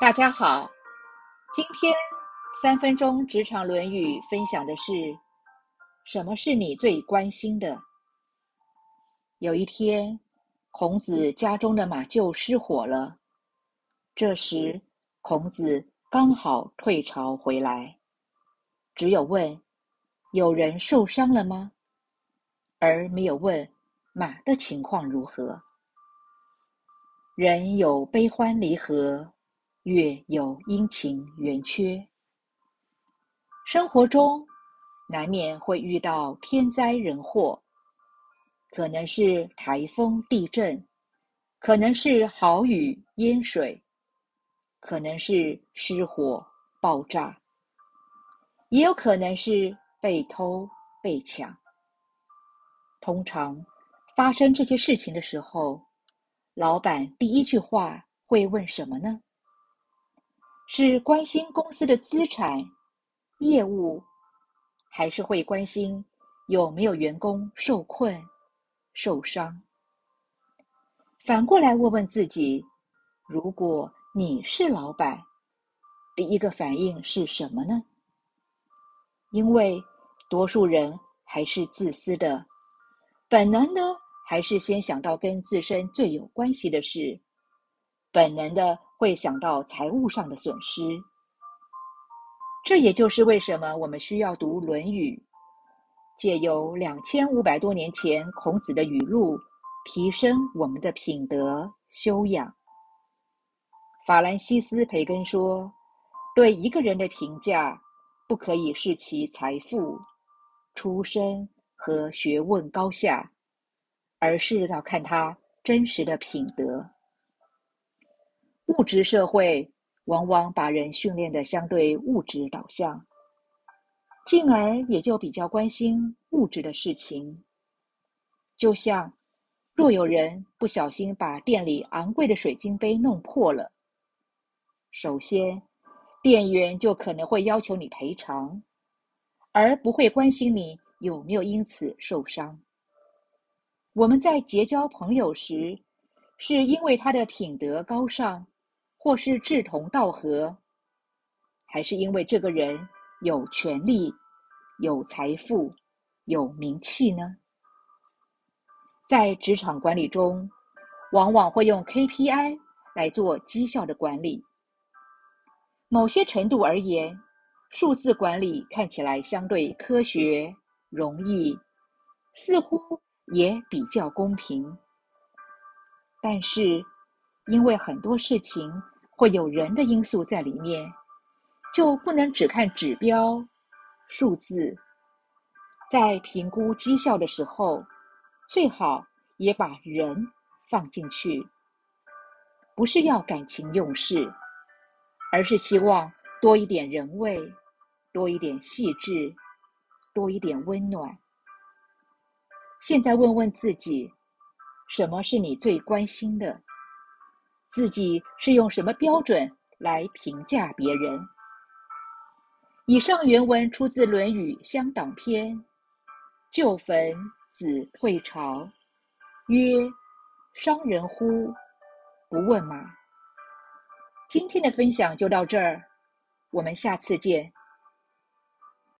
大家好，今天三分钟职场《论语》分享的是：什么是你最关心的？有一天，孔子家中的马厩失火了，这时孔子刚好退朝回来，只有问有人受伤了吗，而没有问马的情况如何。人有悲欢离合。月有阴晴圆缺，生活中难免会遇到天灾人祸，可能是台风、地震，可能是豪雨淹水，可能是失火爆炸，也有可能是被偷被抢。通常发生这些事情的时候，老板第一句话会问什么呢？是关心公司的资产、业务，还是会关心有没有员工受困、受伤？反过来问问自己：如果你是老板，第一个反应是什么呢？因为多数人还是自私的，本能的还是先想到跟自身最有关系的事，本能的。会想到财务上的损失，这也就是为什么我们需要读《论语》，借由两千五百多年前孔子的语录，提升我们的品德修养。法兰西斯·培根说：“对一个人的评价，不可以视其财富、出身和学问高下，而是要看他真实的品德。”物质社会往往把人训练的相对物质导向，进而也就比较关心物质的事情。就像，若有人不小心把店里昂贵的水晶杯弄破了，首先，店员就可能会要求你赔偿，而不会关心你有没有因此受伤。我们在结交朋友时，是因为他的品德高尚。或是志同道合，还是因为这个人有权利、有财富、有名气呢？在职场管理中，往往会用 KPI 来做绩效的管理。某些程度而言，数字管理看起来相对科学、容易，似乎也比较公平。但是，因为很多事情会有人的因素在里面，就不能只看指标、数字。在评估绩效的时候，最好也把人放进去。不是要感情用事，而是希望多一点人味，多一点细致，多一点温暖。现在问问自己，什么是你最关心的？自己是用什么标准来评价别人？以上原文出自《论语·乡党篇》。旧坟，子退朝，曰：“伤人乎？不问马。”今天的分享就到这儿，我们下次见。